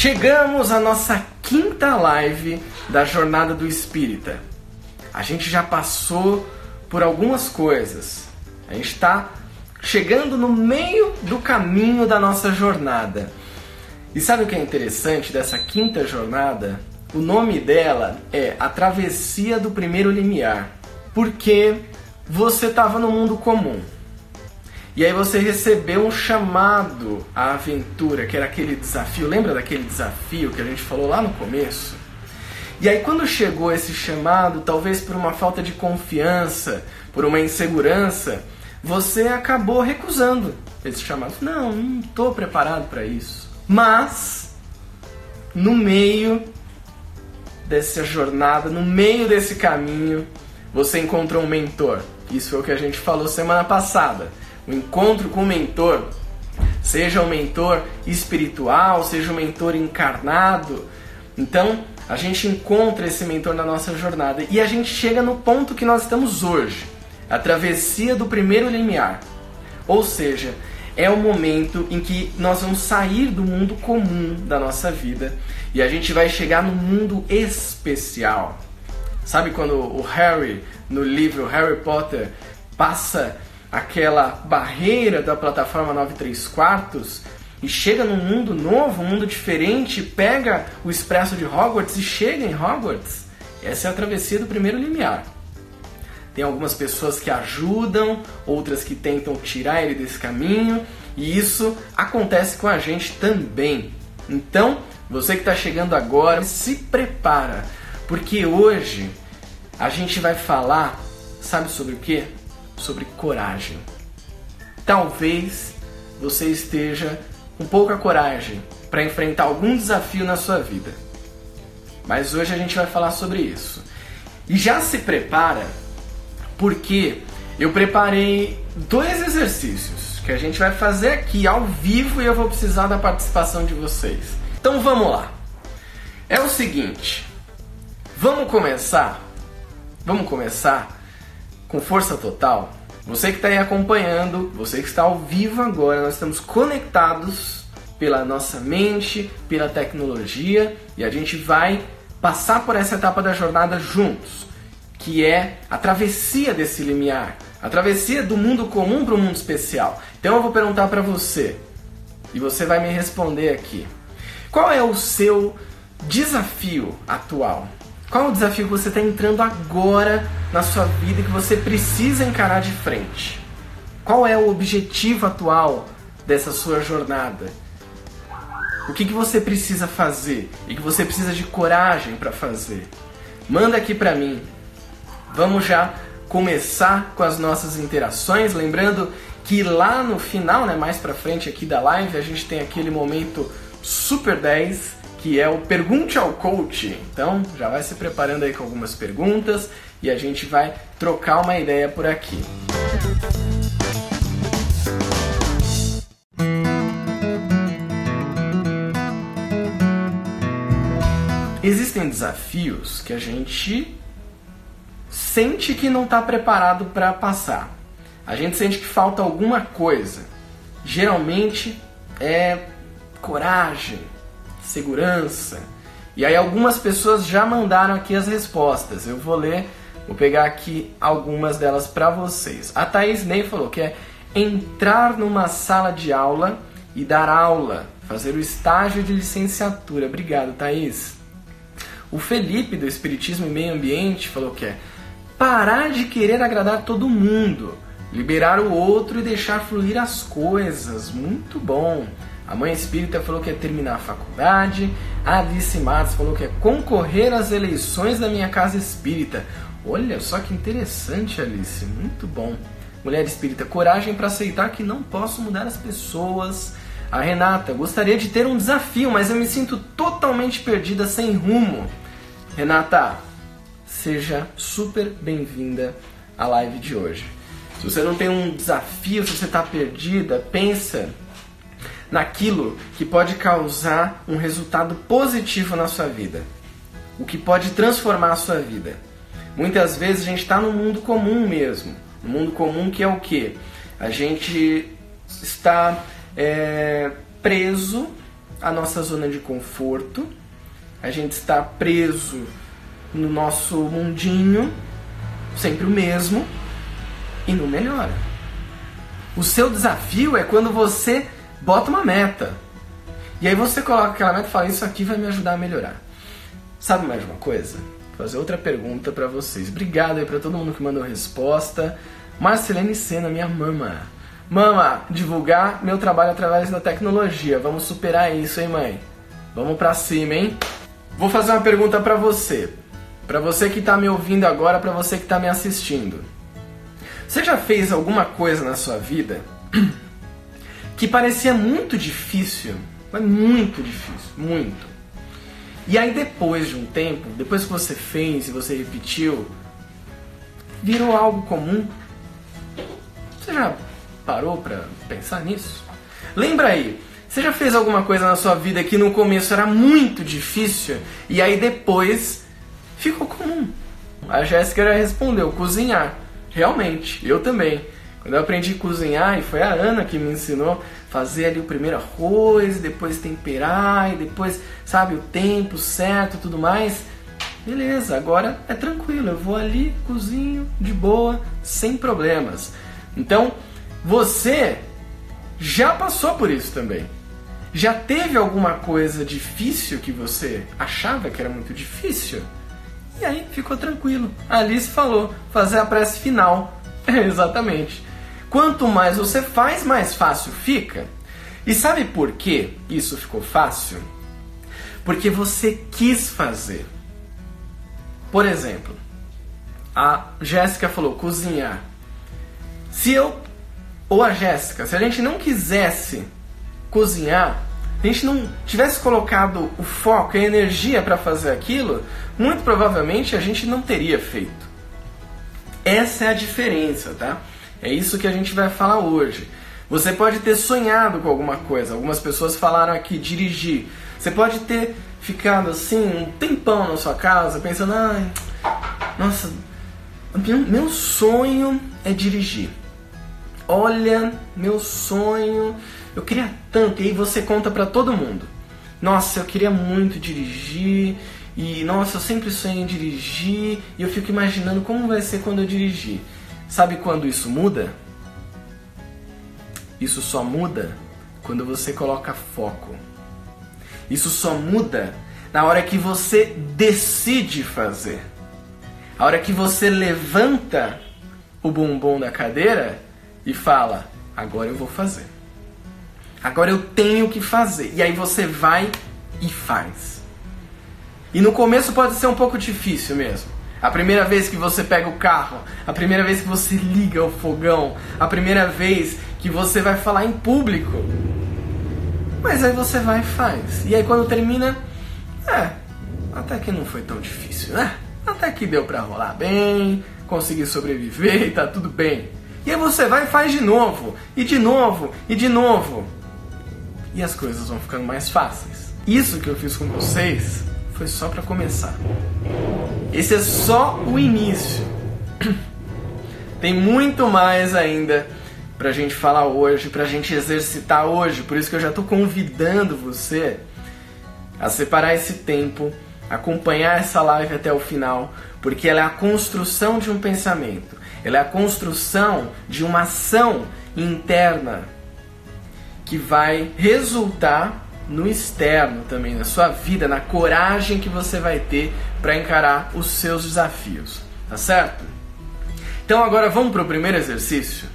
Chegamos à nossa quinta live da Jornada do Espírita. A gente já passou por algumas coisas. A gente está chegando no meio do caminho da nossa jornada. E sabe o que é interessante dessa quinta jornada? O nome dela é A Travessia do Primeiro Limiar. Porque você estava no mundo comum. E aí você recebeu um chamado à aventura, que era aquele desafio. Lembra daquele desafio que a gente falou lá no começo? E aí quando chegou esse chamado, talvez por uma falta de confiança, por uma insegurança, você acabou recusando esse chamado. Não, não estou preparado para isso. Mas no meio dessa jornada, no meio desse caminho, você encontrou um mentor. Isso foi o que a gente falou semana passada o encontro com o mentor, seja um mentor espiritual, seja um mentor encarnado. Então, a gente encontra esse mentor na nossa jornada e a gente chega no ponto que nós estamos hoje, a travessia do primeiro limiar. Ou seja, é o momento em que nós vamos sair do mundo comum da nossa vida e a gente vai chegar no mundo especial. Sabe quando o Harry, no livro Harry Potter, passa aquela barreira da plataforma 93 quartos e chega num mundo novo, um mundo diferente, pega o expresso de Hogwarts e chega em Hogwarts. Essa é a travessia do primeiro limiar. Tem algumas pessoas que ajudam, outras que tentam tirar ele desse caminho, e isso acontece com a gente também. Então, você que está chegando agora, se prepara, porque hoje a gente vai falar, sabe sobre o que? Sobre coragem. Talvez você esteja com pouca coragem para enfrentar algum desafio na sua vida. Mas hoje a gente vai falar sobre isso. E já se prepara porque eu preparei dois exercícios que a gente vai fazer aqui ao vivo e eu vou precisar da participação de vocês. Então vamos lá. É o seguinte, vamos começar? Vamos começar com força total. Você que está aí acompanhando, você que está ao vivo agora, nós estamos conectados pela nossa mente, pela tecnologia e a gente vai passar por essa etapa da jornada juntos, que é a travessia desse limiar, a travessia do mundo comum para o mundo especial. Então eu vou perguntar para você e você vai me responder aqui. Qual é o seu desafio atual? Qual é o desafio que você está entrando agora na sua vida que você precisa encarar de frente? Qual é o objetivo atual dessa sua jornada? O que, que você precisa fazer e que você precisa de coragem para fazer? Manda aqui para mim. Vamos já começar com as nossas interações, lembrando que lá no final, né, mais para frente aqui da live, a gente tem aquele momento super 10 que é o Pergunte ao Coach. Então, já vai se preparando aí com algumas perguntas e a gente vai trocar uma ideia por aqui. Existem desafios que a gente sente que não está preparado para passar. A gente sente que falta alguma coisa. Geralmente é coragem, segurança. E aí algumas pessoas já mandaram aqui as respostas. Eu vou ler, vou pegar aqui algumas delas para vocês. A Thaís Ney falou que é entrar numa sala de aula e dar aula, fazer o estágio de licenciatura. Obrigado, Thaís. O Felipe do Espiritismo e Meio Ambiente falou que é parar de querer agradar todo mundo, liberar o outro e deixar fluir as coisas. Muito bom. A mãe espírita falou que é terminar a faculdade. A Alice Matos falou que é concorrer às eleições da minha casa espírita. Olha só que interessante, Alice. Muito bom. Mulher espírita, coragem para aceitar que não posso mudar as pessoas. A Renata, gostaria de ter um desafio, mas eu me sinto totalmente perdida, sem rumo. Renata, seja super bem-vinda à live de hoje. Se você não tem um desafio, se você está perdida, pensa naquilo que pode causar um resultado positivo na sua vida, o que pode transformar a sua vida. Muitas vezes a gente está no mundo comum mesmo, no mundo comum que é o que? A gente está é, preso a nossa zona de conforto, a gente está preso no nosso mundinho, sempre o mesmo, e não melhora. O seu desafio é quando você bota uma meta. E aí você coloca aquela meta e fala: Isso aqui vai me ajudar a melhorar. Sabe mais uma coisa? Vou fazer outra pergunta para vocês. Obrigado aí para todo mundo que mandou resposta. Marcelene Sena, minha mama. Mama, divulgar meu trabalho através da tecnologia. Vamos superar isso, hein, mãe? Vamos pra cima, hein? Vou fazer uma pergunta para você. Para você que tá me ouvindo agora, para você que tá me assistindo. Você já fez alguma coisa na sua vida que parecia muito difícil, mas muito difícil, muito. E aí depois de um tempo, depois que você fez e você repetiu, virou algo comum? Você já parou para pensar nisso? Lembra aí, você já fez alguma coisa na sua vida que no começo era muito difícil e aí depois ficou comum? A Jéssica já respondeu: cozinhar. Realmente, eu também. Quando eu aprendi a cozinhar, e foi a Ana que me ensinou fazer ali o primeiro arroz, depois temperar, e depois, sabe, o tempo certo tudo mais. Beleza, agora é tranquilo, eu vou ali, cozinho de boa, sem problemas. Então, você já passou por isso também. Já teve alguma coisa difícil que você achava que era muito difícil? E aí ficou tranquilo. A Alice falou, fazer a prece final. Exatamente. Quanto mais você faz, mais fácil fica. E sabe por que isso ficou fácil? Porque você quis fazer. Por exemplo, a Jéssica falou cozinhar. Se eu ou a Jéssica, se a gente não quisesse cozinhar, a gente não tivesse colocado o foco e a energia para fazer aquilo, muito provavelmente a gente não teria feito. Essa é a diferença, tá? É isso que a gente vai falar hoje. Você pode ter sonhado com alguma coisa. Algumas pessoas falaram aqui dirigir. Você pode ter ficado assim um tempão na sua casa pensando, ai, nossa, meu sonho é dirigir olha, meu sonho, eu queria tanto. E aí você conta para todo mundo. Nossa, eu queria muito dirigir. E nossa, eu sempre sonhei em dirigir. E eu fico imaginando como vai ser quando eu dirigir. Sabe quando isso muda? Isso só muda quando você coloca foco. Isso só muda na hora que você decide fazer. A hora que você levanta o bumbum da cadeira e fala: agora eu vou fazer. Agora eu tenho que fazer. E aí você vai e faz. E no começo pode ser um pouco difícil mesmo. A primeira vez que você pega o carro, a primeira vez que você liga o fogão, a primeira vez que você vai falar em público. Mas aí você vai e faz. E aí quando termina, é, até que não foi tão difícil, né? Até que deu pra rolar bem, consegui sobreviver e tá tudo bem. E aí você vai e faz de novo, e de novo, e de novo. E as coisas vão ficando mais fáceis. Isso que eu fiz com vocês foi só para começar. Esse é só o início. Tem muito mais ainda pra gente falar hoje, pra gente exercitar hoje. Por isso que eu já tô convidando você a separar esse tempo, acompanhar essa live até o final, porque ela é a construção de um pensamento. Ela é a construção de uma ação interna que vai resultar no externo também, na sua vida, na coragem que você vai ter para encarar os seus desafios. Tá certo? Então agora vamos para o primeiro exercício.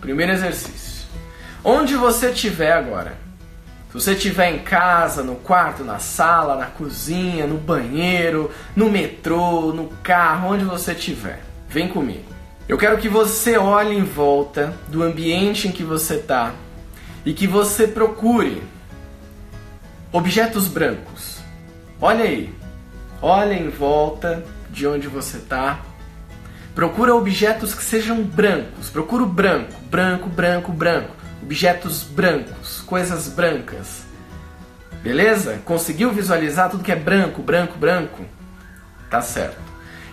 Primeiro exercício. Onde você estiver agora, se você estiver em casa, no quarto, na sala, na cozinha, no banheiro, no metrô, no carro, onde você estiver Vem comigo. Eu quero que você olhe em volta do ambiente em que você está e que você procure objetos brancos. Olha aí. Olha em volta de onde você está. Procura objetos que sejam brancos. Procura o branco, branco, branco, branco. Objetos brancos, coisas brancas. Beleza? Conseguiu visualizar tudo que é branco, branco, branco? Tá certo.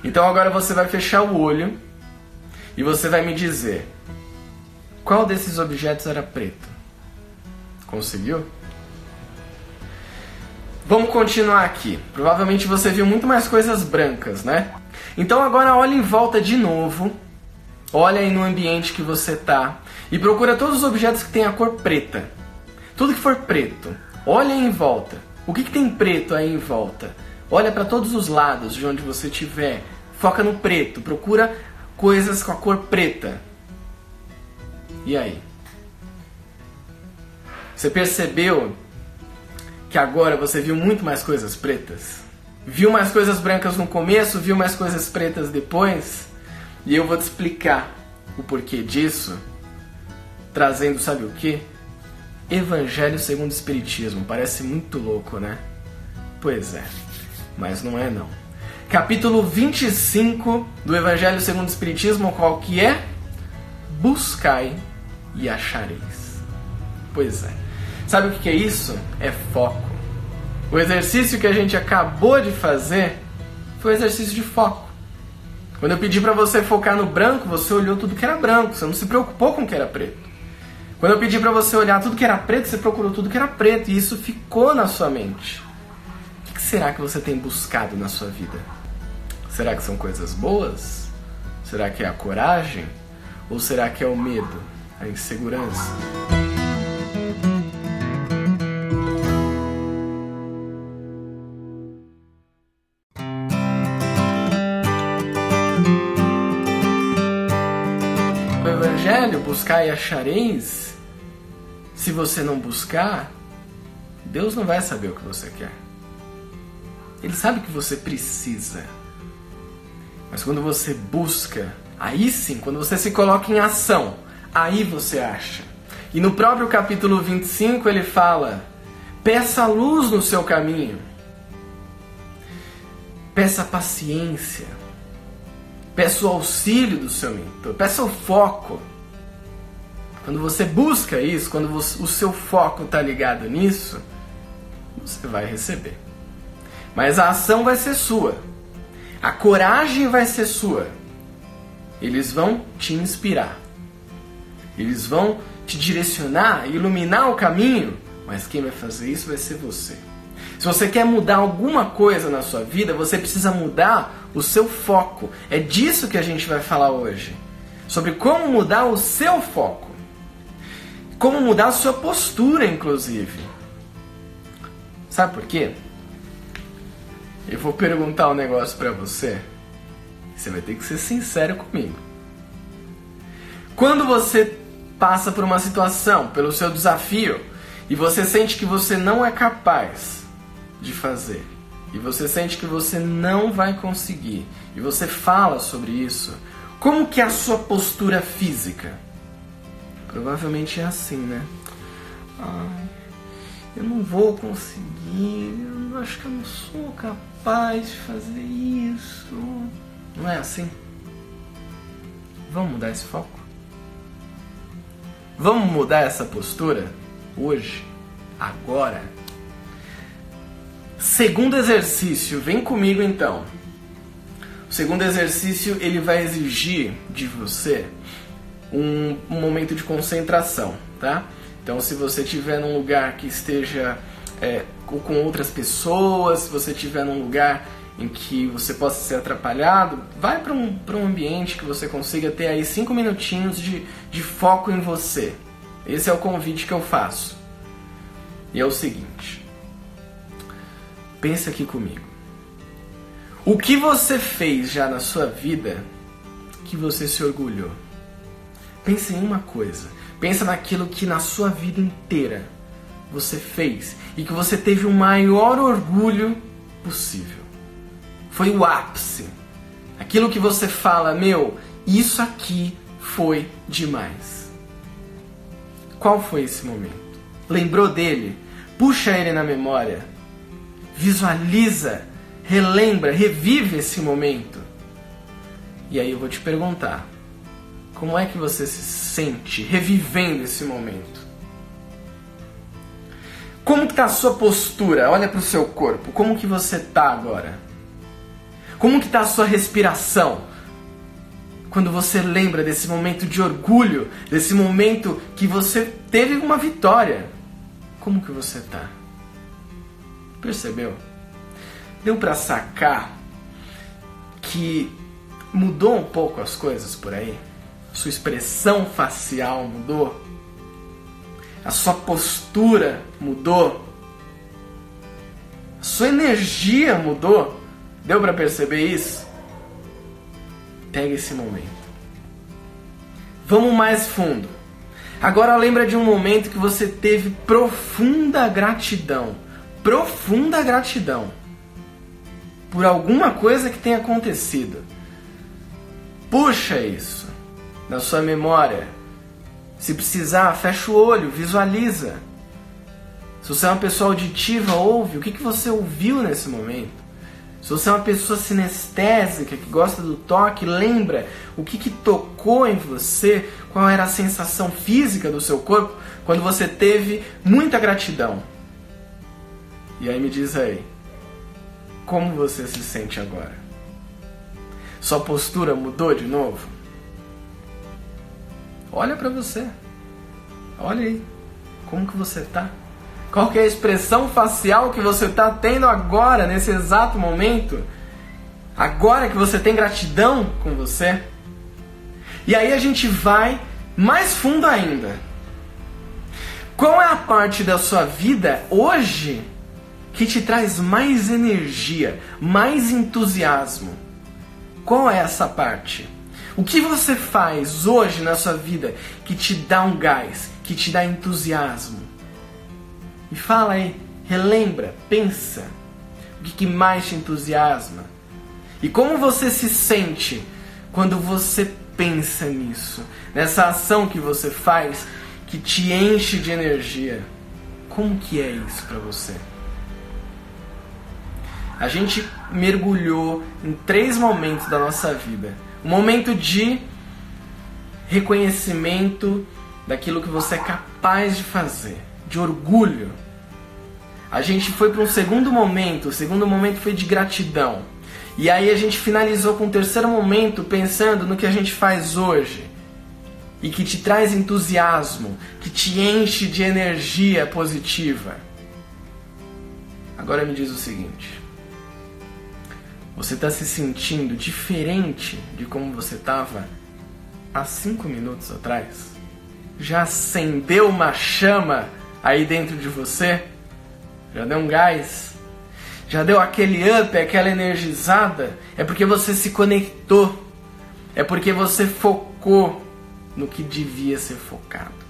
Então agora você vai fechar o olho e você vai me dizer qual desses objetos era preto. Conseguiu? Vamos continuar aqui. Provavelmente você viu muito mais coisas brancas, né? Então agora olha em volta de novo. Olha aí no ambiente que você tá e procura todos os objetos que têm a cor preta. Tudo que for preto. Olha em volta. O que, que tem preto aí em volta? Olha para todos os lados de onde você estiver. Foca no preto. Procura coisas com a cor preta. E aí? Você percebeu que agora você viu muito mais coisas pretas? Viu mais coisas brancas no começo, viu mais coisas pretas depois? E eu vou te explicar o porquê disso, trazendo, sabe o que? Evangelho segundo o Espiritismo. Parece muito louco, né? Pois é, mas não é não. Capítulo 25 do Evangelho segundo o Espiritismo, qual que é? Buscai e achareis. Pois é. Sabe o que é isso? É foco. O exercício que a gente acabou de fazer foi um exercício de foco. Quando eu pedi para você focar no branco, você olhou tudo que era branco, você não se preocupou com o que era preto. Quando eu pedi para você olhar tudo que era preto, você procurou tudo que era preto e isso ficou na sua mente. O que será que você tem buscado na sua vida? Será que são coisas boas? Será que é a coragem? Ou será que é o medo, a insegurança? Buscar e achareis. Se você não buscar, Deus não vai saber o que você quer. Ele sabe que você precisa. Mas quando você busca, aí sim, quando você se coloca em ação, aí você acha. E no próprio capítulo 25 ele fala: peça luz no seu caminho, peça paciência, peça o auxílio do seu mentor, peça o foco. Quando você busca isso, quando você, o seu foco está ligado nisso, você vai receber. Mas a ação vai ser sua. A coragem vai ser sua. Eles vão te inspirar. Eles vão te direcionar, iluminar o caminho, mas quem vai fazer isso vai ser você. Se você quer mudar alguma coisa na sua vida, você precisa mudar o seu foco. É disso que a gente vai falar hoje. Sobre como mudar o seu foco. Como mudar a sua postura, inclusive. Sabe por quê? Eu vou perguntar um negócio para você. Você vai ter que ser sincero comigo. Quando você passa por uma situação, pelo seu desafio, e você sente que você não é capaz de fazer, e você sente que você não vai conseguir, e você fala sobre isso, como que é a sua postura física? Provavelmente é assim, né? Ai, eu não vou conseguir, eu acho que eu não sou capaz de fazer isso. Não é assim? Vamos mudar esse foco? Vamos mudar essa postura hoje, agora. Segundo exercício, vem comigo então. O segundo exercício ele vai exigir de você um, um momento de concentração, tá? Então, se você estiver num lugar que esteja é, com outras pessoas, se você estiver num lugar em que você possa ser atrapalhado, vai para um, um ambiente que você consiga ter aí cinco minutinhos de, de foco em você. Esse é o convite que eu faço. E é o seguinte: pense aqui comigo. O que você fez já na sua vida que você se orgulhou? Pense em uma coisa. Pensa naquilo que na sua vida inteira você fez e que você teve o maior orgulho possível. Foi o ápice. Aquilo que você fala, meu, isso aqui foi demais. Qual foi esse momento? Lembrou dele? Puxa ele na memória. Visualiza, relembra, revive esse momento. E aí eu vou te perguntar: como é que você se sente revivendo esse momento? Como que tá a sua postura? Olha para o seu corpo. Como que você tá agora? Como que tá a sua respiração? Quando você lembra desse momento de orgulho, desse momento que você teve uma vitória, como que você tá? Percebeu? Deu para sacar que mudou um pouco as coisas por aí? Sua expressão facial mudou? A sua postura mudou? A sua energia mudou? Deu para perceber isso? Pega esse momento. Vamos mais fundo. Agora lembra de um momento que você teve profunda gratidão. Profunda gratidão. Por alguma coisa que tenha acontecido. Puxa isso na sua memória. Se precisar, fecha o olho, visualiza. Se você é uma pessoa auditiva, ouve. O que, que você ouviu nesse momento? Se você é uma pessoa sinestésica que gosta do toque, lembra o que, que tocou em você, qual era a sensação física do seu corpo quando você teve muita gratidão. E aí me diz aí, como você se sente agora? Sua postura mudou de novo? Olha para você. Olha aí, como que você tá? Qual que é a expressão facial que você está tendo agora, nesse exato momento? Agora que você tem gratidão com você? E aí a gente vai mais fundo ainda. Qual é a parte da sua vida hoje que te traz mais energia, mais entusiasmo? Qual é essa parte? O que você faz hoje na sua vida que te dá um gás, que te dá entusiasmo? Me fala aí, relembra, pensa. O que, que mais te entusiasma? E como você se sente quando você pensa nisso? Nessa ação que você faz que te enche de energia. Como que é isso para você? A gente mergulhou em três momentos da nossa vida. O momento de reconhecimento daquilo que você é capaz de fazer, de orgulho. A gente foi para um segundo momento, o segundo momento foi de gratidão. E aí a gente finalizou com o terceiro momento pensando no que a gente faz hoje. E que te traz entusiasmo, que te enche de energia positiva. Agora me diz o seguinte: você está se sentindo diferente de como você estava há cinco minutos atrás? Já acendeu uma chama aí dentro de você? Já deu um gás? Já deu aquele up, aquela energizada? É porque você se conectou. É porque você focou no que devia ser focado.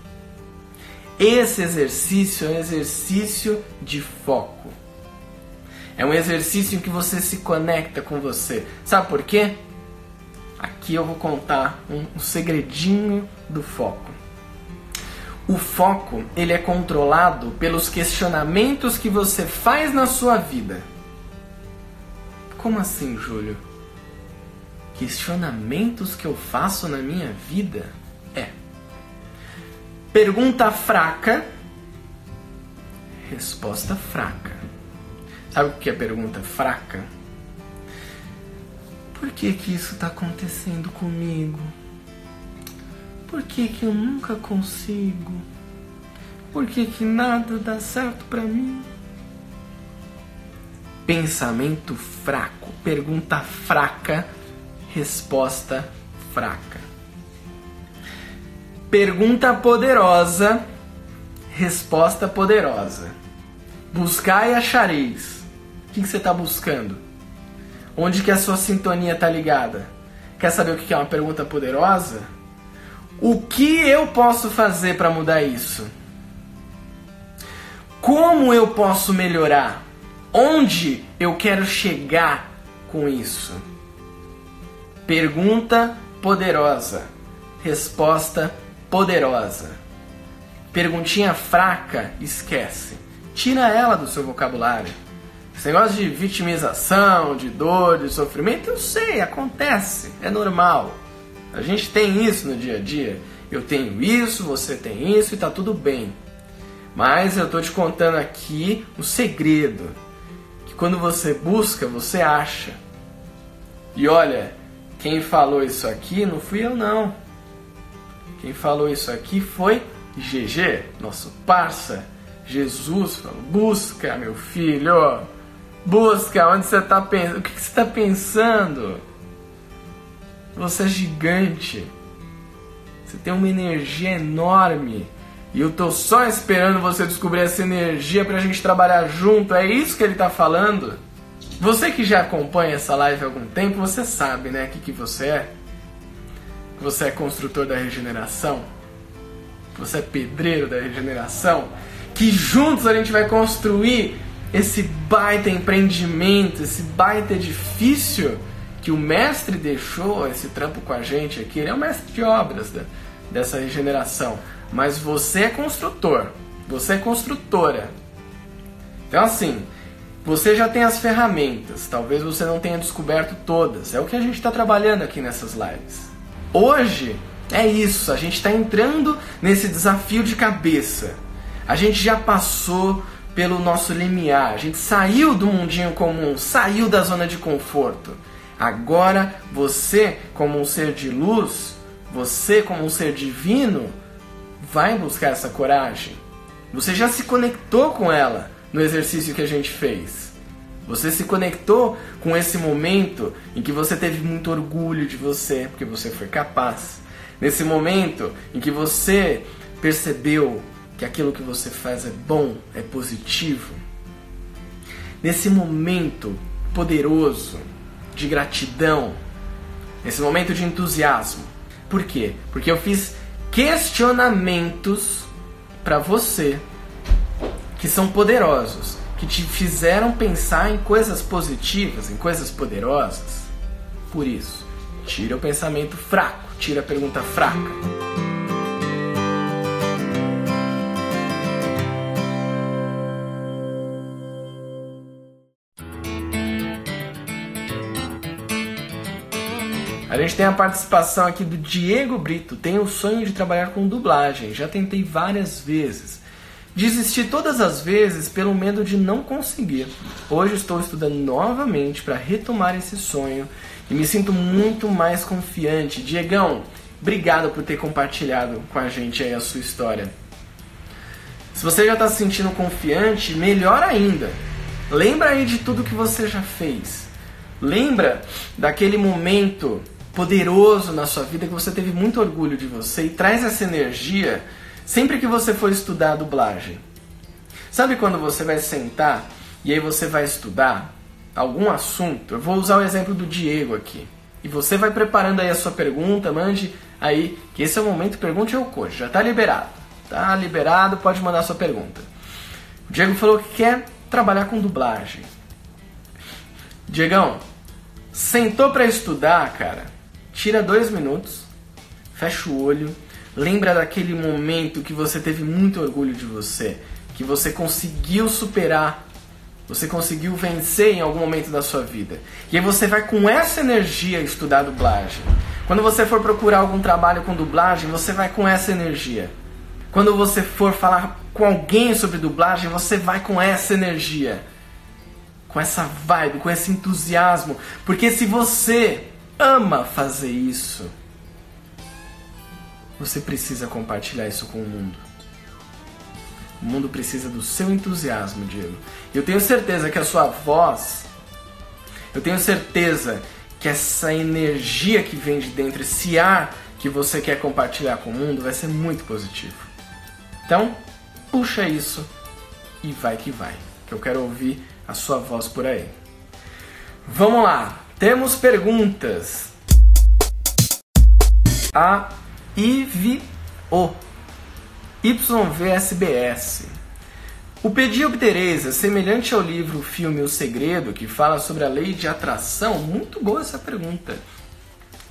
Esse exercício é um exercício de foco. É um exercício em que você se conecta com você. Sabe por quê? Aqui eu vou contar um, um segredinho do foco. O foco, ele é controlado pelos questionamentos que você faz na sua vida. Como assim, Júlio? Questionamentos que eu faço na minha vida? É. Pergunta fraca, resposta fraca. Sabe o que é pergunta fraca? Por que que isso está acontecendo comigo? Por que que eu nunca consigo? Por que que nada dá certo para mim? Pensamento fraco, pergunta fraca, resposta fraca. Pergunta poderosa, resposta poderosa. Buscar e achareis. O que, você está buscando? Onde que a sua sintonia está ligada? Quer saber o que é uma pergunta poderosa? O que eu posso fazer para mudar isso? Como eu posso melhorar? Onde eu quero chegar com isso? Pergunta poderosa, resposta poderosa. Perguntinha fraca, esquece. Tira ela do seu vocabulário. Esse negócio de vitimização, de dor, de sofrimento, eu sei, acontece, é normal. A gente tem isso no dia a dia. Eu tenho isso, você tem isso e tá tudo bem. Mas eu tô te contando aqui um segredo. Que quando você busca, você acha. E olha, quem falou isso aqui não fui eu não. Quem falou isso aqui foi GG, nosso parça. Jesus falou: busca, meu filho, busca onde você está pensando. O que você está pensando? Você é gigante. Você tem uma energia enorme. E eu tô só esperando você descobrir essa energia pra gente trabalhar junto. É isso que ele tá falando? Você que já acompanha essa live há algum tempo, você sabe, né, o que, que você é? Você é construtor da regeneração. Você é pedreiro da regeneração. Que juntos a gente vai construir esse baita empreendimento, esse baita edifício que o mestre deixou esse trampo com a gente aqui. Ele é o mestre de obras dessa regeneração. Mas você é construtor. Você é construtora. Então, assim, você já tem as ferramentas. Talvez você não tenha descoberto todas. É o que a gente está trabalhando aqui nessas lives. Hoje é isso. A gente está entrando nesse desafio de cabeça. A gente já passou pelo nosso limiar. A gente saiu do mundinho comum, saiu da zona de conforto. Agora você, como um ser de luz, você, como um ser divino, vai buscar essa coragem. Você já se conectou com ela no exercício que a gente fez. Você se conectou com esse momento em que você teve muito orgulho de você, porque você foi capaz. Nesse momento em que você percebeu que aquilo que você faz é bom, é positivo. Nesse momento poderoso de gratidão, nesse momento de entusiasmo. Por quê? Porque eu fiz questionamentos para você que são poderosos, que te fizeram pensar em coisas positivas, em coisas poderosas. Por isso, tira o pensamento fraco, tira a pergunta fraca. Gente tem a participação aqui do Diego Brito. Tenho o sonho de trabalhar com dublagem. Já tentei várias vezes. Desisti todas as vezes pelo medo de não conseguir. Hoje estou estudando novamente para retomar esse sonho e me sinto muito mais confiante. Diegão, obrigado por ter compartilhado com a gente aí a sua história. Se você já está se sentindo confiante, melhor ainda. Lembra aí de tudo que você já fez. Lembra daquele momento poderoso na sua vida que você teve muito orgulho de você e traz essa energia sempre que você for estudar a dublagem. Sabe quando você vai sentar e aí você vai estudar algum assunto? Eu vou usar o exemplo do Diego aqui. E você vai preparando aí a sua pergunta, mande aí, que esse é o momento pergunte ao coach, já está liberado. Tá liberado, pode mandar sua pergunta. O Diego falou que quer trabalhar com dublagem. Diegão, sentou para estudar, cara? Tira dois minutos, fecha o olho, lembra daquele momento que você teve muito orgulho de você, que você conseguiu superar, você conseguiu vencer em algum momento da sua vida. E aí você vai com essa energia estudar dublagem. Quando você for procurar algum trabalho com dublagem, você vai com essa energia. Quando você for falar com alguém sobre dublagem, você vai com essa energia. Com essa vibe, com esse entusiasmo. Porque se você ama fazer isso, você precisa compartilhar isso com o mundo. O mundo precisa do seu entusiasmo, Diego. Eu tenho certeza que a sua voz, eu tenho certeza que essa energia que vem de dentro, esse ar que você quer compartilhar com o mundo, vai ser muito positivo. Então, puxa isso e vai que vai, que eu quero ouvir a sua voz por aí. Vamos lá! Temos perguntas. A IVO YVSBS. O Pedi Obtereis é semelhante ao livro Filme O Segredo, que fala sobre a lei de atração? Muito boa essa pergunta.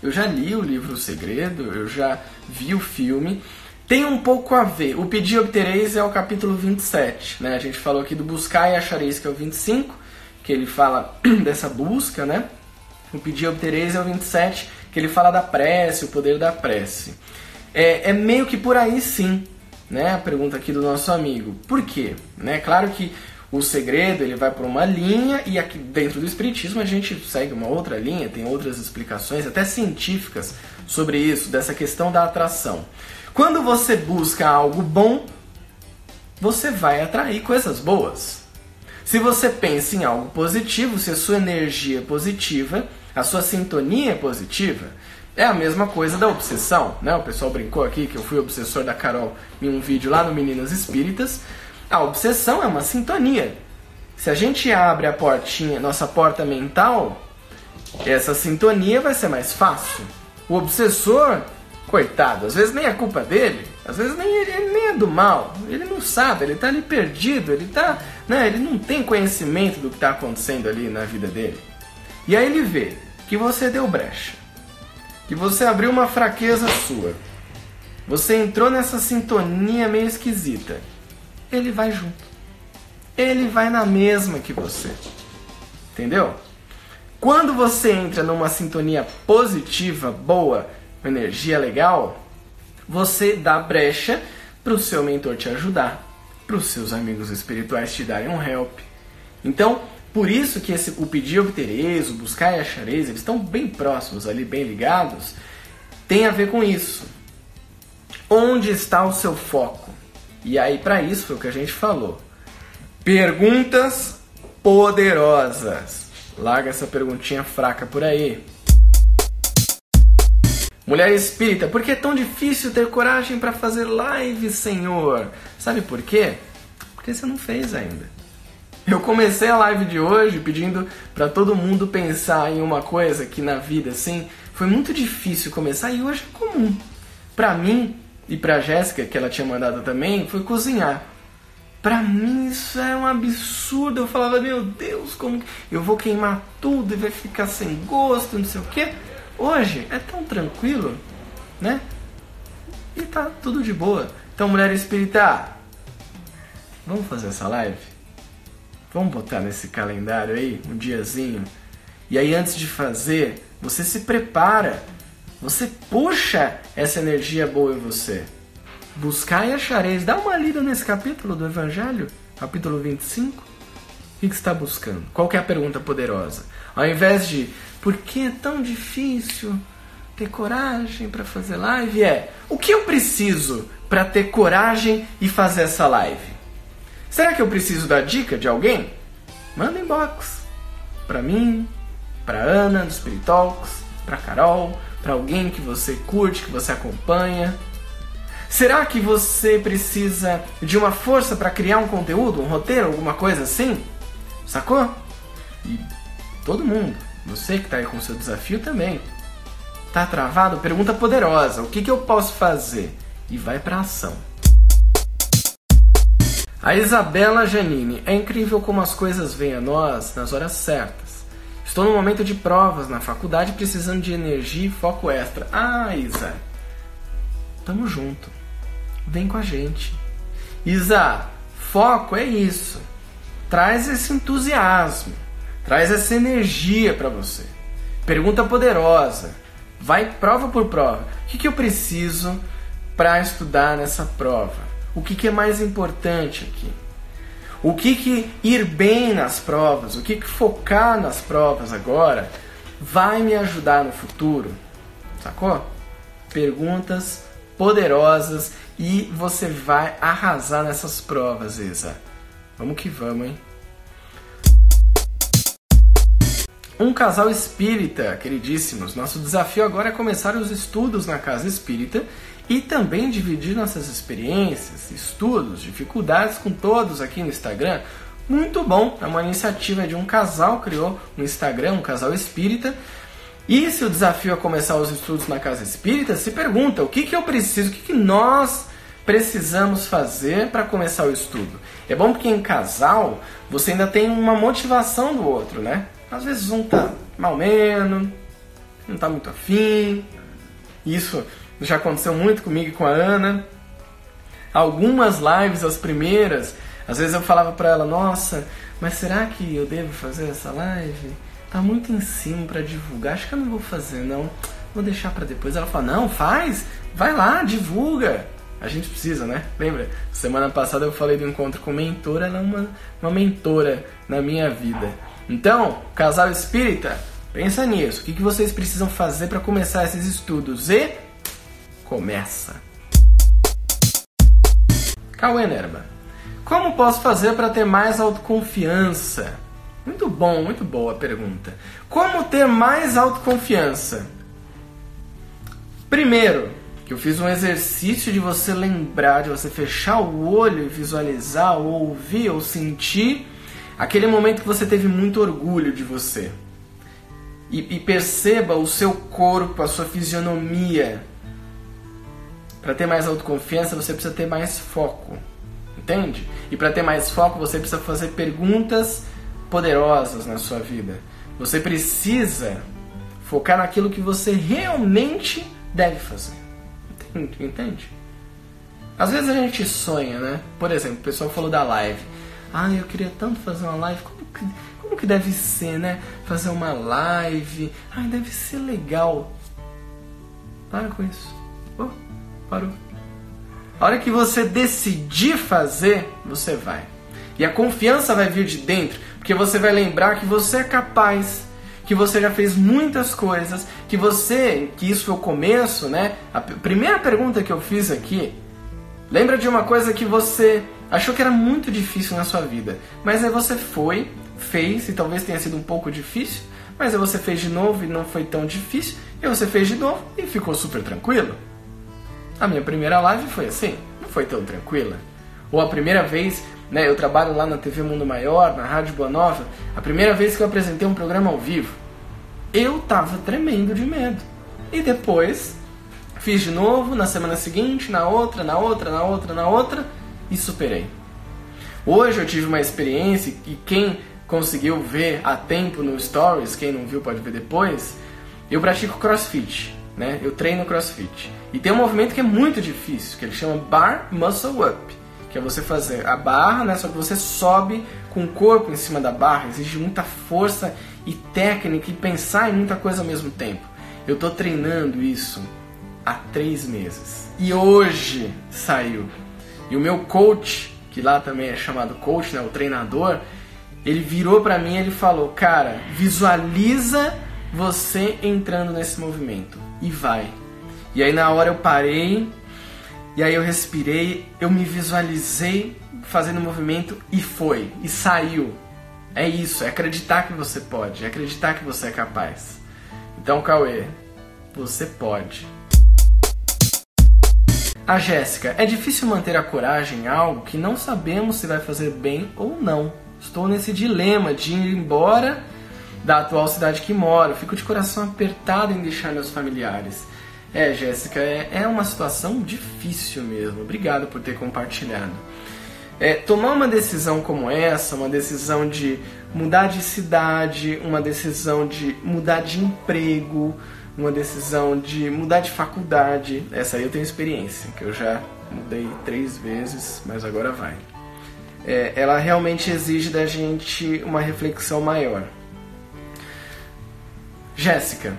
Eu já li o livro O Segredo, eu já vi o filme. Tem um pouco a ver. O Pedi Obtereis é o capítulo 27. Né? A gente falou aqui do Buscar e Achareis, que é o 25, que ele fala dessa busca, né? O pedir obtereis é o 27, que ele fala da prece, o poder da prece. É, é meio que por aí sim, né? A pergunta aqui do nosso amigo. Por quê? Né? Claro que o segredo ele vai por uma linha e aqui dentro do espiritismo a gente segue uma outra linha, tem outras explicações até científicas sobre isso, dessa questão da atração. Quando você busca algo bom, você vai atrair coisas boas. Se você pensa em algo positivo, se a sua energia é positiva, a sua sintonia é positiva, é a mesma coisa da obsessão, né? O pessoal brincou aqui que eu fui obsessor da Carol em um vídeo lá no Meninas Espíritas. A obsessão é uma sintonia. Se a gente abre a portinha, nossa porta mental, essa sintonia vai ser mais fácil. O obsessor, coitado, às vezes nem é culpa dele, às vezes nem ele, nem é do mal, ele não sabe, ele está ali perdido, ele tá, né, ele não tem conhecimento do que está acontecendo ali na vida dele. E aí ele vê que você deu brecha, que você abriu uma fraqueza sua, você entrou nessa sintonia meio esquisita, ele vai junto ele vai na mesma que você. Entendeu? Quando você entra numa sintonia positiva, boa, com energia legal, você dá brecha para o seu mentor te ajudar, para os seus amigos espirituais te darem um help. Então, por isso que esse, o pedir obtereis, o buscar e achareis, eles estão bem próximos ali, bem ligados, tem a ver com isso. Onde está o seu foco? E aí, para isso, foi o que a gente falou. Perguntas poderosas. Larga essa perguntinha fraca por aí. Mulher espírita, por que é tão difícil ter coragem para fazer live, Senhor? Sabe por quê? Porque você não fez ainda. Eu comecei a live de hoje pedindo para todo mundo pensar em uma coisa que na vida assim foi muito difícil começar e hoje é comum. Para mim e para Jéssica, que ela tinha mandado também, foi cozinhar. Pra mim isso é um absurdo. Eu falava, meu Deus, como eu vou queimar tudo e vai ficar sem gosto, não sei o quê. Hoje é tão tranquilo, né? E tá tudo de boa. Então, mulher espírita, vamos fazer essa live? Vamos botar nesse calendário aí, um diazinho. E aí, antes de fazer, você se prepara. Você puxa essa energia boa em você. Buscar e achareis. Dá uma lida nesse capítulo do Evangelho, capítulo 25. O que, você está buscando? Qual é a pergunta poderosa? Ao invés de por que é tão difícil ter coragem para fazer live, é o que eu preciso para ter coragem e fazer essa live? Será que eu preciso da dica de alguém? Manda inbox para mim, para Ana do Spirit Talks, para Carol, para alguém que você curte, que você acompanha. Será que você precisa de uma força para criar um conteúdo, um roteiro, alguma coisa assim? Sacou? E todo mundo, você que está aí com seu desafio também. Tá travado? Pergunta poderosa: o que, que eu posso fazer? E vai para ação. A Isabela Janine, é incrível como as coisas vêm a nós nas horas certas. Estou no momento de provas na faculdade precisando de energia e foco extra. Ah, Isa, tamo junto vem com a gente. Isa, foco é isso. Traz esse entusiasmo, traz essa energia para você. Pergunta poderosa. Vai prova por prova. O que, que eu preciso para estudar nessa prova? O que, que é mais importante aqui? O que, que ir bem nas provas, o que, que focar nas provas agora vai me ajudar no futuro? Sacou? Perguntas poderosas e você vai arrasar nessas provas, Isa. Vamos que vamos, hein? Um casal espírita, queridíssimos. Nosso desafio agora é começar os estudos na casa espírita e também dividir nossas experiências, estudos, dificuldades com todos aqui no Instagram. Muito bom, é uma iniciativa de um casal criou um Instagram, um casal espírita. E se o desafio é começar os estudos na casa espírita, se pergunta o que, que eu preciso, o que, que nós precisamos fazer para começar o estudo? É bom porque em casal você ainda tem uma motivação do outro, né? Às vezes um tá mal menos, não tá muito afim. Isso já aconteceu muito comigo e com a Ana. Algumas lives, as primeiras, às vezes eu falava para ela: Nossa, mas será que eu devo fazer essa live? Tá muito em cima para divulgar, acho que eu não vou fazer, não. Vou deixar para depois. Ela fala: Não, faz, vai lá, divulga. A gente precisa, né? Lembra? Semana passada eu falei do encontro com mentora, ela é uma, uma mentora na minha vida. Então, casal espírita, pensa nisso. O que, que vocês precisam fazer para começar esses estudos? E começa! Cauê Nerba. Como posso fazer para ter mais autoconfiança? Muito bom, muito boa a pergunta. Como ter mais autoconfiança? Primeiro, que eu fiz um exercício de você lembrar, de você fechar o olho e visualizar, ou ouvir, ou sentir aquele momento que você teve muito orgulho de você. E, e perceba o seu corpo, a sua fisionomia. Para ter mais autoconfiança, você precisa ter mais foco. Entende? E para ter mais foco, você precisa fazer perguntas poderosas na sua vida. Você precisa focar naquilo que você realmente deve fazer. Entende? Às vezes a gente sonha, né? Por exemplo, o pessoal falou da live. Ah, eu queria tanto fazer uma live. Como que, como que deve ser, né? Fazer uma live. Ah, deve ser legal. Para com isso. Oh, parou. A hora que você decidir fazer, você vai. E a confiança vai vir de dentro, porque você vai lembrar que você é capaz que você já fez muitas coisas, que você, que isso foi o começo, né? A primeira pergunta que eu fiz aqui, lembra de uma coisa que você achou que era muito difícil na sua vida, mas aí você foi, fez e talvez tenha sido um pouco difícil, mas aí você fez de novo e não foi tão difícil, e você fez de novo e ficou super tranquilo. A minha primeira live foi assim, não foi tão tranquila. Ou a primeira vez né, eu trabalho lá na TV Mundo Maior, na Rádio Boa Nova, a primeira vez que eu apresentei um programa ao vivo, eu tava tremendo de medo. E depois fiz de novo, na semana seguinte, na outra, na outra, na outra, na outra, e superei. Hoje eu tive uma experiência e quem conseguiu ver a tempo no Stories, quem não viu pode ver depois, eu pratico CrossFit, né? Eu treino CrossFit. E tem um movimento que é muito difícil, que ele chama Bar Muscle Up que é você fazer a barra, né? Só que você sobe com o corpo em cima da barra, exige muita força e técnica e pensar em muita coisa ao mesmo tempo. Eu tô treinando isso há três meses e hoje saiu. E o meu coach, que lá também é chamado coach, né? O treinador, ele virou para mim e ele falou: Cara, visualiza você entrando nesse movimento e vai. E aí na hora eu parei, e aí eu respirei, eu me visualizei fazendo o movimento e foi, e saiu. É isso, é acreditar que você pode, é acreditar que você é capaz. Então, Cauê, você pode. A Jéssica, é difícil manter a coragem em algo que não sabemos se vai fazer bem ou não. Estou nesse dilema de ir embora da atual cidade que moro. Fico de coração apertado em deixar meus familiares. É, Jéssica, é, é uma situação difícil mesmo. Obrigado por ter compartilhado. É, tomar uma decisão como essa, uma decisão de mudar de cidade, uma decisão de mudar de emprego, uma decisão de mudar de faculdade, essa aí eu tenho experiência, que eu já mudei três vezes, mas agora vai. É, ela realmente exige da gente uma reflexão maior. Jéssica,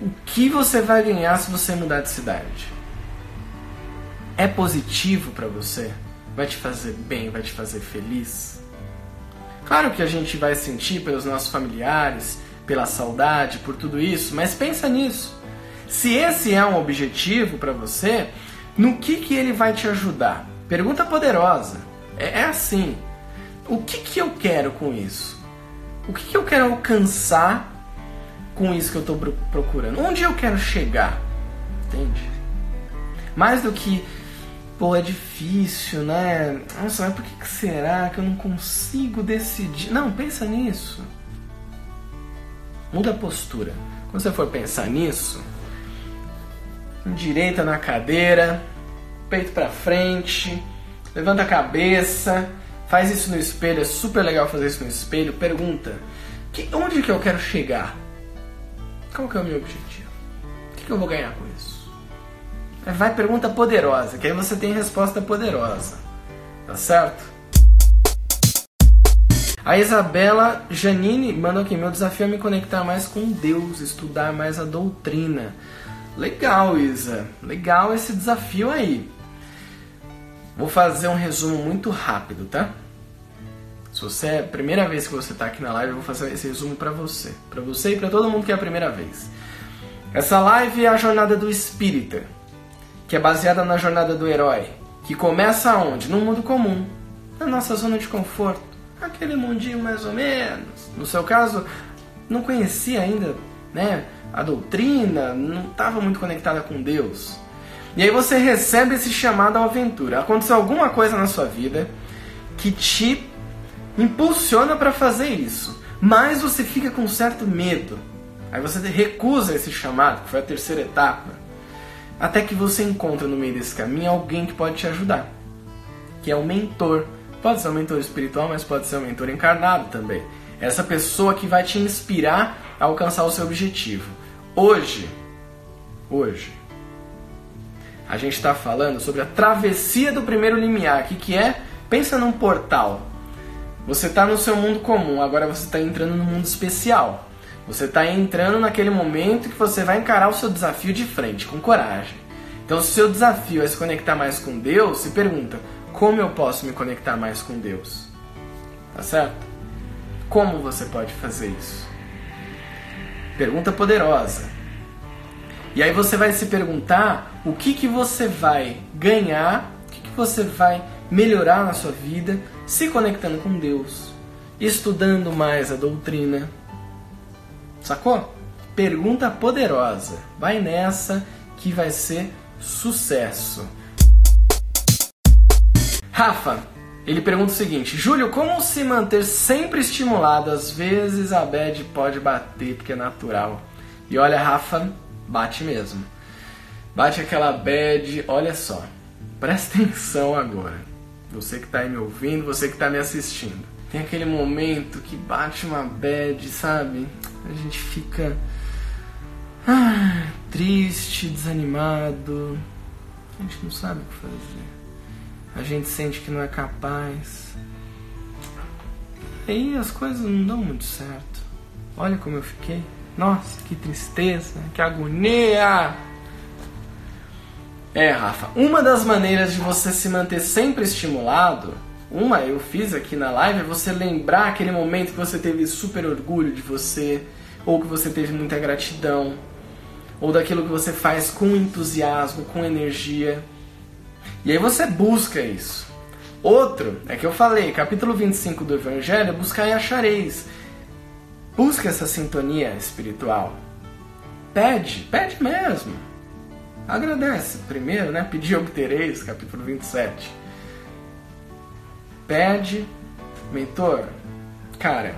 o que você vai ganhar se você mudar de cidade? É positivo para você? Vai te fazer bem? Vai te fazer feliz? Claro que a gente vai sentir pelos nossos familiares, pela saudade, por tudo isso, mas pensa nisso. Se esse é um objetivo para você, no que, que ele vai te ajudar? Pergunta poderosa. É, é assim. O que, que eu quero com isso? O que, que eu quero alcançar com isso que eu estou procurando? Onde eu quero chegar? Entende? Mais do que, pô, é difícil, né? Nossa, mas por que, que será que eu não consigo decidir? Não, pensa nisso. Muda a postura. Quando você for pensar nisso, direita na cadeira, peito para frente, levanta a cabeça, faz isso no espelho, é super legal fazer isso no espelho. Pergunta: que, onde que eu quero chegar? Qual que é o meu objetivo? O que, que eu vou ganhar com isso? Vai pergunta poderosa, que aí você tem resposta poderosa. Tá certo? A Isabela Janine mandou aqui: meu desafio é me conectar mais com Deus, estudar mais a doutrina. Legal, Isa. Legal esse desafio aí. Vou fazer um resumo muito rápido, tá? Se você é a primeira vez que você está aqui na live, eu vou fazer esse resumo para você. Para você e para todo mundo que é a primeira vez. Essa live é a jornada do espírita, que é baseada na jornada do herói, que começa onde? No mundo comum, na nossa zona de conforto, aquele mundinho mais ou menos. No seu caso, não conhecia ainda, né, a doutrina, não estava muito conectada com Deus. E aí você recebe esse chamado à aventura. Aconteceu alguma coisa na sua vida que te impulsiona para fazer isso, mas você fica com certo medo. Aí você recusa esse chamado, que foi a terceira etapa, até que você encontra no meio desse caminho alguém que pode te ajudar, que é o mentor. Pode ser um mentor espiritual, mas pode ser um mentor encarnado também. Essa pessoa que vai te inspirar a alcançar o seu objetivo. Hoje, hoje, a gente está falando sobre a travessia do primeiro limiar, que, que é, pensa num portal. Você está no seu mundo comum, agora você está entrando no mundo especial. Você está entrando naquele momento que você vai encarar o seu desafio de frente, com coragem. Então, se o seu desafio é se conectar mais com Deus, se pergunta: como eu posso me conectar mais com Deus? Tá certo? Como você pode fazer isso? Pergunta poderosa. E aí você vai se perguntar o que, que você vai ganhar, o que, que você vai melhorar na sua vida se conectando com Deus, estudando mais a doutrina. Sacou? Pergunta poderosa. Vai nessa que vai ser sucesso. Rafa, ele pergunta o seguinte: Júlio, como se manter sempre estimulado? Às vezes a bad pode bater porque é natural. E olha, Rafa, bate mesmo. Bate aquela bad, olha só. Presta atenção agora. Você que está me ouvindo, você que está me assistindo. Tem aquele momento que bate uma bad, sabe? A gente fica ah, triste, desanimado. A gente não sabe o que fazer. A gente sente que não é capaz. E aí as coisas não dão muito certo. Olha como eu fiquei. Nossa, que tristeza, que agonia! É, Rafa, uma das maneiras de você se manter sempre estimulado, uma eu fiz aqui na live, é você lembrar aquele momento que você teve super orgulho de você, ou que você teve muita gratidão, ou daquilo que você faz com entusiasmo, com energia. E aí você busca isso. Outro é que eu falei, capítulo 25 do Evangelho, buscar e achareis. Busca essa sintonia espiritual. Pede, pede mesmo. Agradece primeiro, né? Pedir obtereis, capítulo 27. Pede, mentor, cara,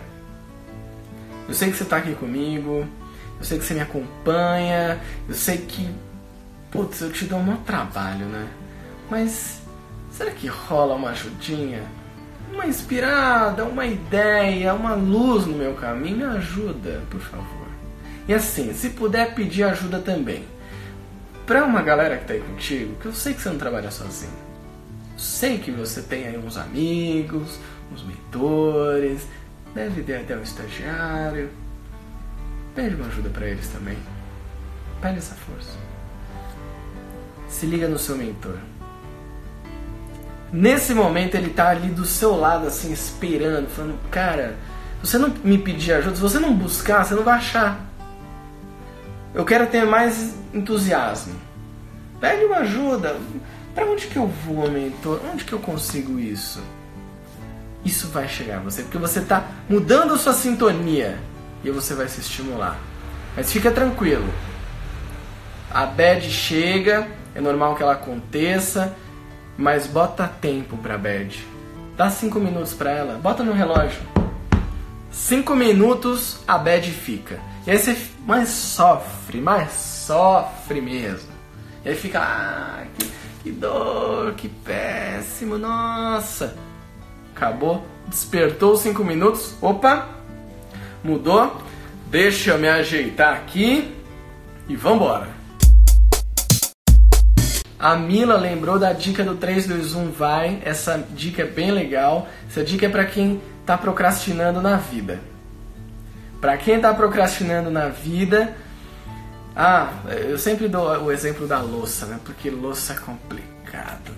eu sei que você está aqui comigo, eu sei que você me acompanha, eu sei que, putz, eu te dou um trabalho, né? Mas será que rola uma ajudinha? Uma inspirada, uma ideia, uma luz no meu caminho? Me ajuda, por favor. E assim, se puder pedir ajuda também. Pra uma galera que tá aí contigo, que eu sei que você não trabalha sozinho. Eu sei que você tem aí uns amigos, uns mentores, deve ter até um estagiário. Pede uma ajuda para eles também. Pede essa força. Se liga no seu mentor. Nesse momento ele tá ali do seu lado, assim, esperando, falando, cara, se você não me pedir ajuda, se você não buscar, você não vai achar. Eu quero ter mais entusiasmo. Pede uma ajuda. Para onde que eu vou, mentor? Onde que eu consigo isso? Isso vai chegar a você, porque você está mudando a sua sintonia e você vai se estimular. Mas fica tranquilo. A bad chega, é normal que ela aconteça, mas bota tempo pra bad. Dá cinco minutos para ela, bota no relógio. Cinco minutos a bad fica. E aí você mais sofre, mais sofre mesmo. E aí fica, ah, que, que dor, que péssimo, nossa. Acabou, despertou os cinco minutos, opa, mudou. Deixa eu me ajeitar aqui e vambora. A Mila lembrou da dica do 321 vai. Essa dica é bem legal. Essa dica é para quem está procrastinando na vida. Para quem está procrastinando na vida, ah, eu sempre dou o exemplo da louça, né? Porque louça é complicado.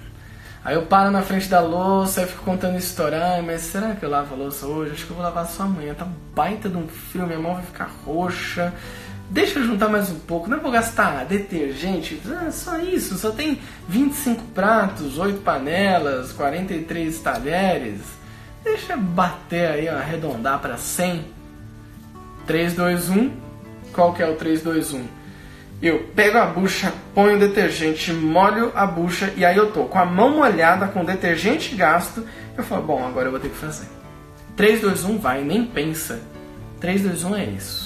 Aí eu paro na frente da louça e fico contando história. Ah, mas será que eu lavo a louça hoje? Acho que eu vou lavar só amanhã. Tá baita de um frio, minha mão vai ficar roxa. Deixa eu juntar mais um pouco, não vou gastar detergente, ah, só isso, só tem 25 pratos, 8 panelas, 43 talheres. Deixa bater aí, ó, arredondar para 100. 3, 2, 1. Qual que é o 3, 2, 1? Eu pego a bucha, ponho o detergente, molho a bucha e aí eu tô com a mão molhada, com detergente gasto. Eu falo, bom, agora eu vou ter que fazer. 3, 2, 1, vai, nem pensa. 3, 2, 1 é isso.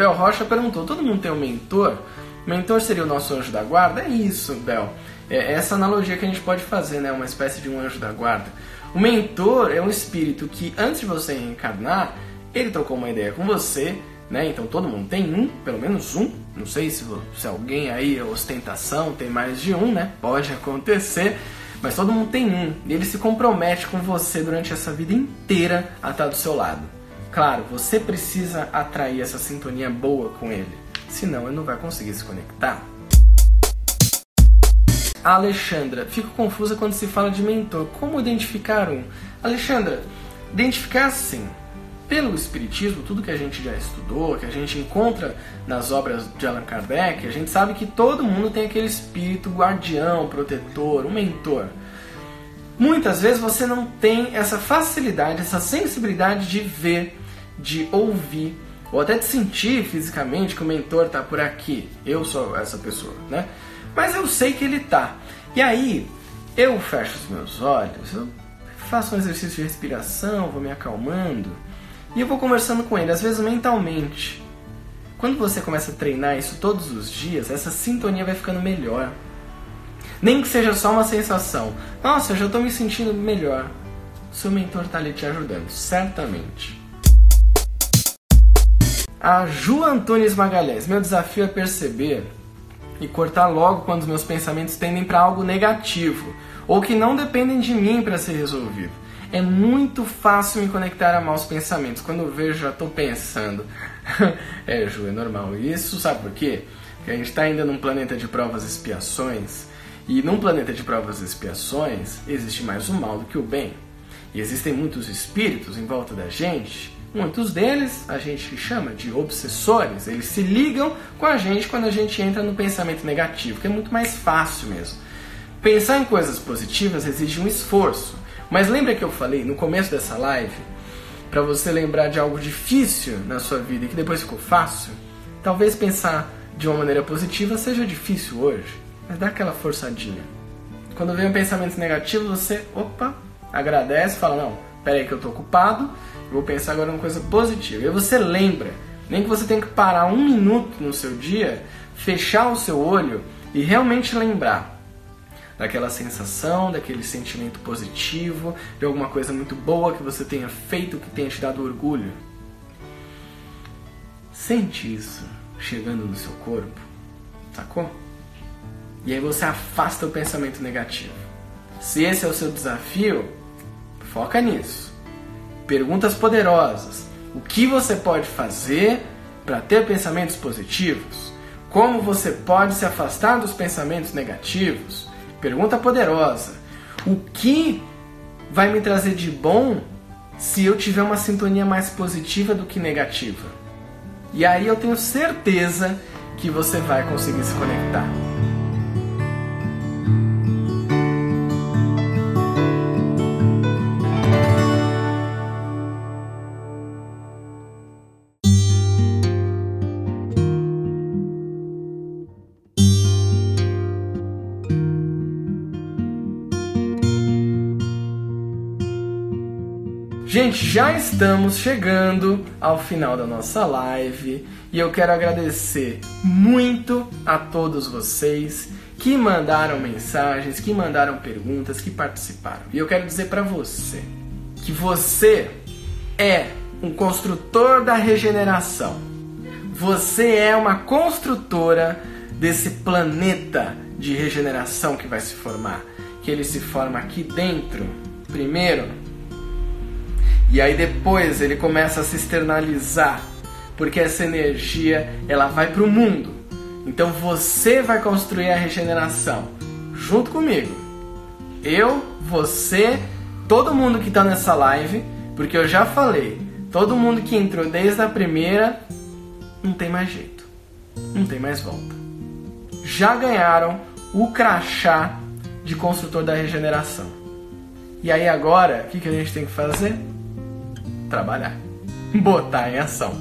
Bel Rocha perguntou: todo mundo tem um mentor? Mentor seria o nosso anjo da guarda? É isso, Bel. É essa analogia que a gente pode fazer, né? Uma espécie de um anjo da guarda. O mentor é um espírito que, antes de você reencarnar, ele trocou uma ideia com você, né? Então todo mundo tem um, pelo menos um. Não sei se, se alguém aí, ostentação, tem mais de um, né? Pode acontecer. Mas todo mundo tem um. E ele se compromete com você durante essa vida inteira a estar do seu lado. Claro, você precisa atrair essa sintonia boa com ele, senão ele não vai conseguir se conectar. Alexandra, fico confusa quando se fala de mentor. Como identificar um? Alexandra, identificar sim. Pelo Espiritismo, tudo que a gente já estudou, que a gente encontra nas obras de Allan Kardec, a gente sabe que todo mundo tem aquele espírito guardião, protetor, um mentor. Muitas vezes você não tem essa facilidade, essa sensibilidade de ver de ouvir ou até de sentir fisicamente que o mentor está por aqui. Eu sou essa pessoa, né? Mas eu sei que ele está. E aí eu fecho os meus olhos, eu faço um exercício de respiração, vou me acalmando e eu vou conversando com ele, às vezes mentalmente. Quando você começa a treinar isso todos os dias, essa sintonia vai ficando melhor. Nem que seja só uma sensação. Nossa, eu já estou me sentindo melhor. Seu mentor está ali te ajudando, certamente. A Ju Antunes Magalhães, meu desafio é perceber e cortar logo quando os meus pensamentos tendem para algo negativo ou que não dependem de mim para ser resolvido. É muito fácil me conectar a maus pensamentos. Quando eu vejo, já estou pensando. é, Ju, é normal. Isso sabe por quê? Porque a gente está ainda num planeta de provas e expiações. E num planeta de provas e expiações, existe mais o mal do que o bem. E existem muitos espíritos em volta da gente Muitos deles a gente chama de obsessores, eles se ligam com a gente quando a gente entra no pensamento negativo, que é muito mais fácil mesmo. Pensar em coisas positivas exige um esforço, mas lembra que eu falei no começo dessa live, para você lembrar de algo difícil na sua vida e que depois ficou fácil? Talvez pensar de uma maneira positiva seja difícil hoje, mas dá aquela forçadinha. Quando vem um pensamento negativo, você, opa, agradece, fala: não, peraí que eu estou ocupado Vou pensar agora uma coisa positiva. E você lembra, nem que você tenha que parar um minuto no seu dia, fechar o seu olho e realmente lembrar daquela sensação, daquele sentimento positivo, de alguma coisa muito boa que você tenha feito, que tenha te dado orgulho. Sente isso chegando no seu corpo, sacou? E aí você afasta o pensamento negativo. Se esse é o seu desafio, foca nisso. Perguntas poderosas. O que você pode fazer para ter pensamentos positivos? Como você pode se afastar dos pensamentos negativos? Pergunta poderosa. O que vai me trazer de bom se eu tiver uma sintonia mais positiva do que negativa? E aí eu tenho certeza que você vai conseguir se conectar. Já estamos chegando ao final da nossa live e eu quero agradecer muito a todos vocês que mandaram mensagens, que mandaram perguntas, que participaram. E eu quero dizer para você que você é um construtor da regeneração. Você é uma construtora desse planeta de regeneração que vai se formar, que ele se forma aqui dentro. Primeiro, e aí depois ele começa a se externalizar, porque essa energia ela vai para o mundo. Então você vai construir a regeneração junto comigo. Eu, você, todo mundo que está nessa live, porque eu já falei, Todo mundo que entrou desde a primeira não tem mais jeito. Não tem mais volta. Já ganharam o crachá de construtor da regeneração. E aí agora, o que, que a gente tem que fazer? Trabalhar. Botar em ação.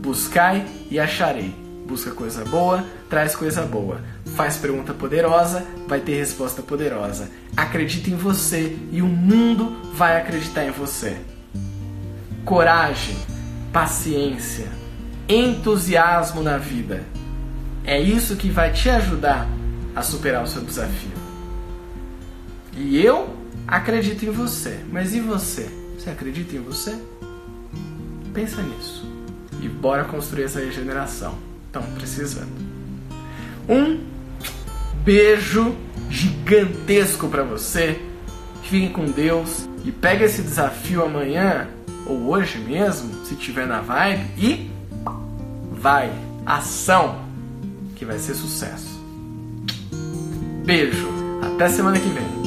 Buscai e acharei. Busca coisa boa, traz coisa boa. Faz pergunta poderosa, vai ter resposta poderosa. Acredita em você e o mundo vai acreditar em você. Coragem, paciência, entusiasmo na vida. É isso que vai te ajudar a superar o seu desafio. E eu acredito em você. Mas e você? Você acredita em você? Pensa nisso. E bora construir essa regeneração. Estão precisando. Um beijo gigantesco para você. Fiquem com Deus e pega esse desafio amanhã ou hoje mesmo, se tiver na vibe e vai, ação, que vai ser sucesso. Beijo, até semana que vem.